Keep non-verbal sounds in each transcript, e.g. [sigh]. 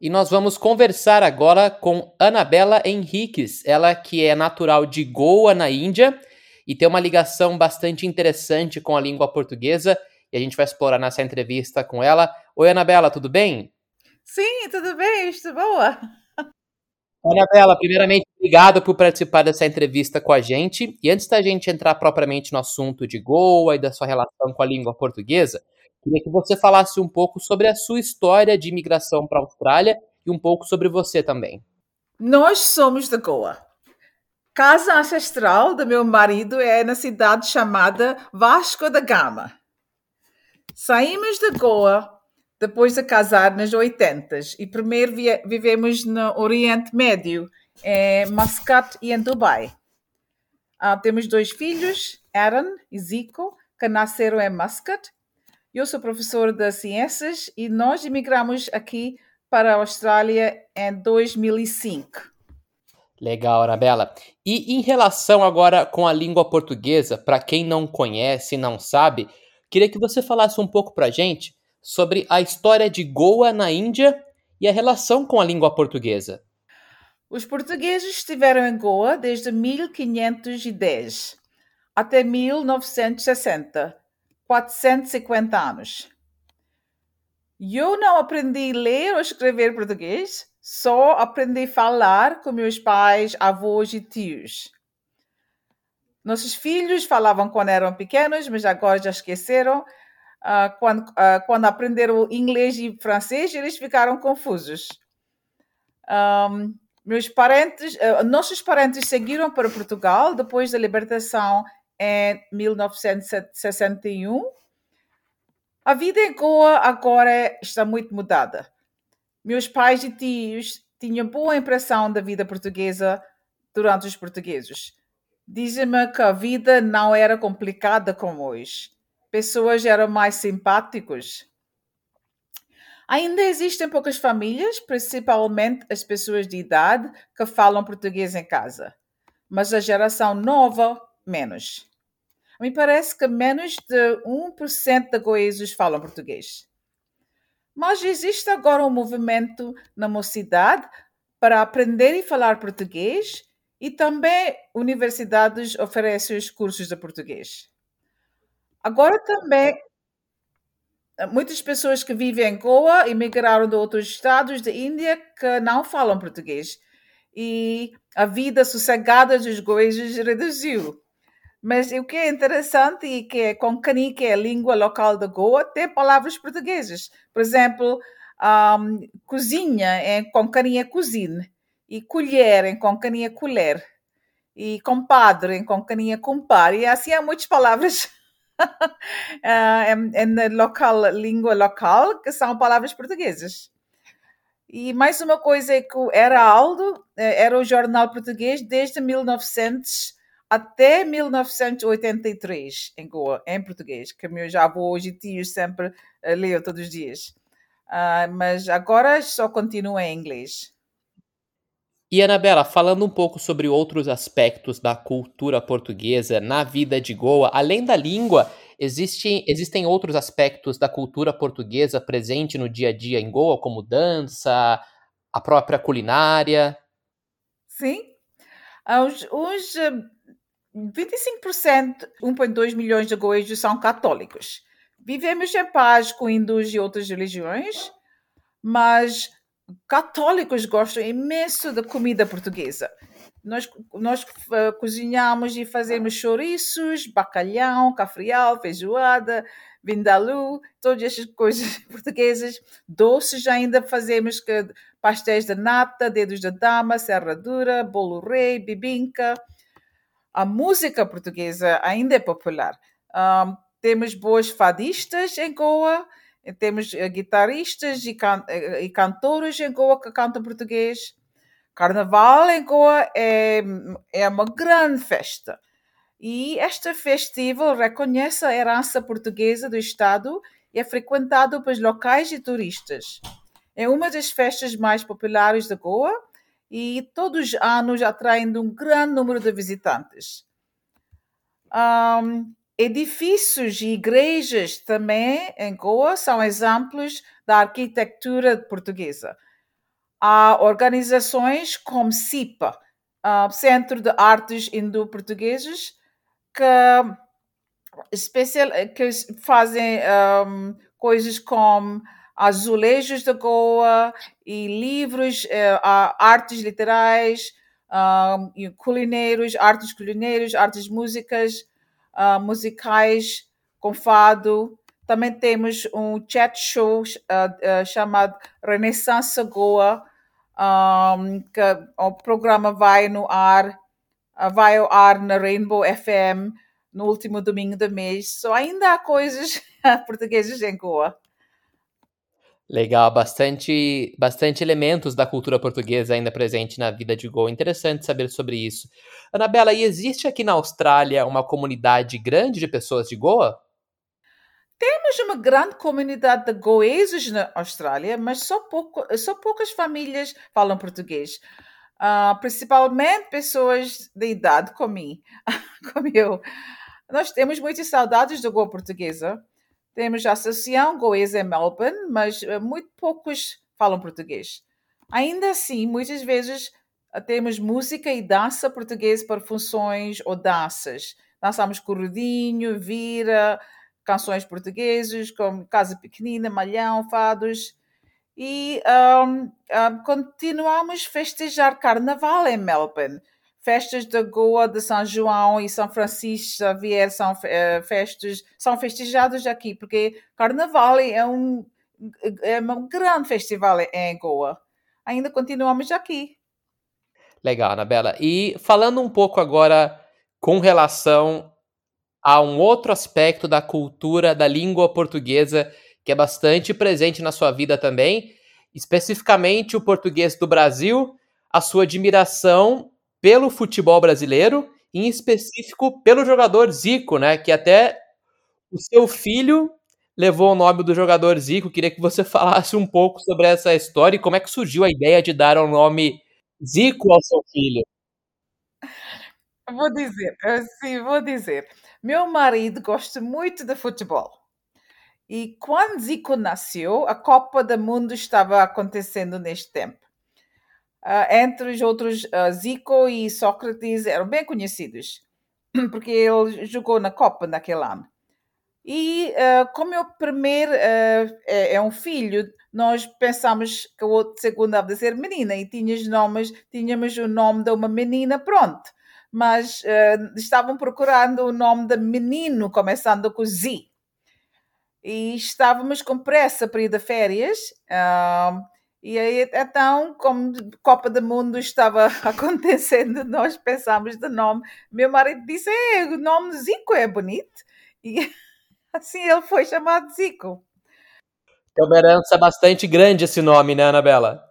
E nós vamos conversar agora com Anabela Henriques, ela que é natural de Goa, na Índia, e tem uma ligação bastante interessante com a língua portuguesa, e a gente vai explorar nessa entrevista com ela. Oi, Anabela, tudo bem? Sim, tudo bem, estou boa. Anabela, primeiramente, obrigado por participar dessa entrevista com a gente. E antes da gente entrar propriamente no assunto de Goa e da sua relação com a língua portuguesa, queria que você falasse um pouco sobre a sua história de imigração para a Austrália e um pouco sobre você também. Nós somos de Goa. Casa ancestral do meu marido é na cidade chamada Vasco da Gama. Saímos de Goa depois de casar nas 80 e primeiro vivemos no Oriente Médio, em Muscat e em Dubai. Uh, temos dois filhos, Aaron e Zico, que nasceram em Muscat. Eu sou professor de ciências e nós emigramos aqui para a Austrália em 2005. Legal, Arabella. E em relação agora com a língua portuguesa, para quem não conhece não sabe, queria que você falasse um pouco para a gente sobre a história de Goa na Índia e a relação com a língua portuguesa. Os portugueses estiveram em Goa desde 1510 até 1960, 450 anos. Eu não aprendi a ler ou escrever português, só aprendi a falar com meus pais, avós e tios. Nossos filhos falavam quando eram pequenos, mas agora já esqueceram. Uh, quando, uh, quando aprenderam inglês e francês, eles ficaram confusos. Um, meus parentes, uh, nossos parentes seguiram para Portugal depois da libertação em 1961. A vida em Goa agora está muito mudada. Meus pais e tios tinham boa impressão da vida portuguesa durante os portugueses. Dizem-me que a vida não era complicada como hoje pessoas eram mais simpáticos. Ainda existem poucas famílias, principalmente as pessoas de idade, que falam português em casa. Mas a geração nova, menos. Me parece que menos de 1% de goesos falam português. Mas existe agora um movimento na mocidade para aprender e falar português e também universidades oferecem os cursos de português. Agora também, muitas pessoas que vivem em Goa emigraram de outros estados da Índia que não falam português. E a vida sossegada dos goeses reduziu. Mas o que é interessante é que Konkani, que é a língua local de Goa, tem palavras portuguesas. Por exemplo, um, cozinha em Konkani é cozinha. E colher em Konkani é colher. E compadre em Konkani é compar. E assim há muitas palavras uh, [laughs] na local, língua local, que são palavras portuguesas. E mais uma coisa é que era Aldo, eh, era o jornal português desde 1900 até 1983 em Goa, em português, que meus avós e tios sempre uh, todos os dias. Uh, mas agora só continua em inglês. E Anabela, falando um pouco sobre outros aspectos da cultura portuguesa na vida de Goa, além da língua, existe, existem outros aspectos da cultura portuguesa presente no dia a dia em Goa, como dança, a própria culinária? Sim. Os, os 25%, 1,2 milhões de goejos são católicos. Vivemos em paz com hindus e outras religiões, mas católicos gostam imenso da comida portuguesa. Nós, nós uh, cozinhamos e fazemos chouriços, bacalhau, cafrial, feijoada, vindaloo, todas essas coisas [laughs] portuguesas. Doces ainda fazemos que, pastéis de nata, dedos de dama, serradura, bolo rei, bibinca. A música portuguesa ainda é popular. Um, temos boas fadistas em Goa, temos eh, guitarristas e, can eh, e cantores em Goa que cantam português. Carnaval em Goa é, é uma grande festa. E este festival reconhece a herança portuguesa do Estado e é frequentado pelos locais e turistas. É uma das festas mais populares de Goa e todos os anos atraindo um grande número de visitantes. Um, Edifícios e igrejas também em Goa são exemplos da arquitetura portuguesa. Há organizações como CIPA, uh, Centro de Artes Indo-Portugueses, que, especial, que fazem um, coisas como azulejos da Goa e livros, uh, artes literais, um, culinários, artes culinários, artes músicas, uh, musicais com fado. Também temos um chat show uh, chamado Renaissance Goa, um, que o programa vai no ar, vai ao ar na Rainbow FM no último domingo do mês. So, ainda há coisas [laughs] portuguesas em Goa. Legal, bastante, bastante elementos da cultura portuguesa ainda presente na vida de Goa. Interessante saber sobre isso. Anabela, e existe aqui na Austrália uma comunidade grande de pessoas de Goa? Temos uma grande comunidade de goeses na Austrália, mas só, pouco, só poucas famílias falam português. Uh, principalmente pessoas de idade como, [laughs] como eu. Nós temos muitas saudades da Goa portuguesa. Temos a Associação Goesa em Melbourne, mas eh, muito poucos falam português. Ainda assim, muitas vezes eh, temos música e dança português para funções ou danças. Dançamos corredinho, vira, canções portuguesas como Casa Pequenina, Malhão, Fados. E um, um, continuamos festejar Carnaval em Melbourne festas da Goa, de São João e São Francisco Xavier são uh, festas, são festejadas aqui, porque Carnaval é um, é um grande festival em Goa. Ainda continuamos aqui. Legal, Anabela. E falando um pouco agora com relação a um outro aspecto da cultura da língua portuguesa que é bastante presente na sua vida também, especificamente o português do Brasil, a sua admiração pelo futebol brasileiro, em específico pelo jogador Zico, né? Que até o seu filho levou o nome do jogador Zico. Queria que você [laughs] falasse um pouco sobre essa história e como é que surgiu a ideia de dar o nome Zico ao seu filho. Vou dizer, sim, vou dizer. Meu marido gosta muito de futebol. E quando Zico nasceu, a Copa do Mundo estava acontecendo neste tempo. Uh, entre os outros, uh, Zico e Sócrates eram bem conhecidos, [clears throat] porque ele jogou na Copa naquele ano. E uh, como o primeiro é, é, um filho, nós pensamos que o outro segundo deve ser menina e tínhamos nomes, tínhamos o nome de uma menina, pronto. Mas estavam procurando o nome de menino, começando com Z. E estávamos com pressa para ir de férias. Uh, e aí, então, como Copa do Mundo estava [laughs] acontecendo, nós pensámos de nome. Meu marido disse: é, o nome Zico é bonito. E [laughs] assim ele foi chamado Zico. É uma herança bastante grande esse nome, né, Anabela?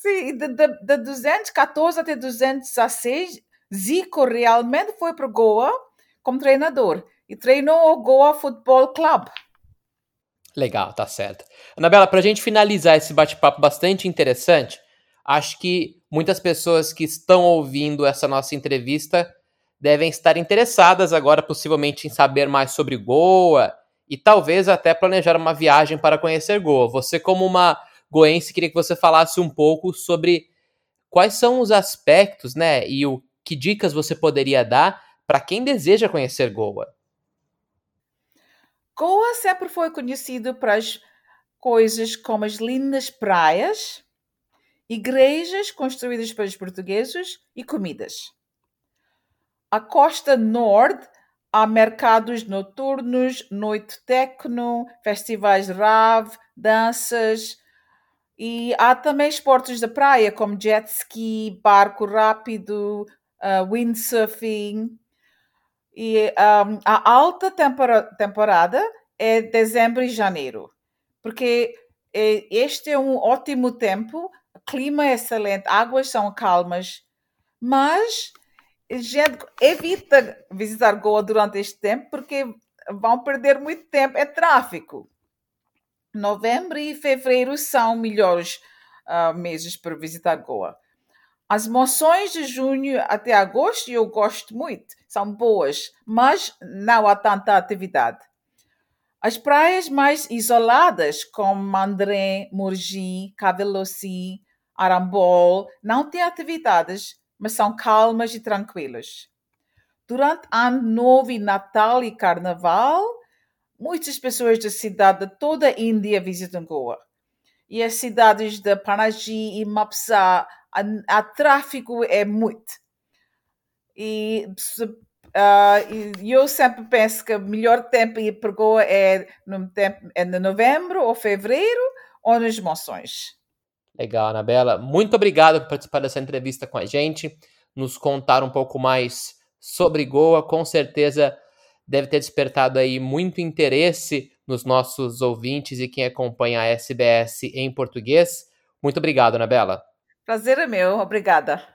Sim, de, de, de 214 até 216, Zico realmente foi para Goa como treinador e treinou o Goa Football Club. Legal, tá certo. Anabela, para a gente finalizar esse bate-papo bastante interessante, acho que muitas pessoas que estão ouvindo essa nossa entrevista devem estar interessadas agora, possivelmente, em saber mais sobre Goa e talvez até planejar uma viagem para conhecer Goa. Você, como uma goense, queria que você falasse um pouco sobre quais são os aspectos, né, e o que dicas você poderia dar para quem deseja conhecer Goa. Goa sempre foi conhecido para as coisas como as lindas praias, igrejas construídas pelos portugueses e comidas. A costa norte há mercados noturnos, noite tecno, festivais rave, danças e há também esportes da praia como jet ski, barco rápido, uh, windsurfing. E um, a alta tempora temporada é dezembro e janeiro, porque é, este é um ótimo tempo, clima é excelente, águas são calmas, mas gente evita visitar Goa durante este tempo porque vão perder muito tempo em tráfico. Novembro e fevereiro são melhores uh, meses para visitar Goa. As moções de junho até agosto eu gosto muito, são boas, mas não há tanta atividade. As praias mais isoladas, como Mandré, Murgi, Cavelossi, Arambol não tem atividades, mas são calmas e tranquilas. Durante Ano Novo e Natal e Carnaval, muitas pessoas da cidade de toda a Índia visitam Goa. E as cidades de Panaji e Mapsa, a, tráfego é muito. E uh, eu sempre penso que o melhor tempo ir para Goa é no, tempo, é no novembro ou fevereiro ou nas moções. Legal, Anabela. Muito obrigado por participar dessa entrevista com a gente, nos contar um pouco mais sobre Goa. Com certeza deve ter despertado aí muito interesse nos nossos ouvintes e quem acompanha a SBS em português. Muito obrigado, Anabela. Prazer é meu, obrigada.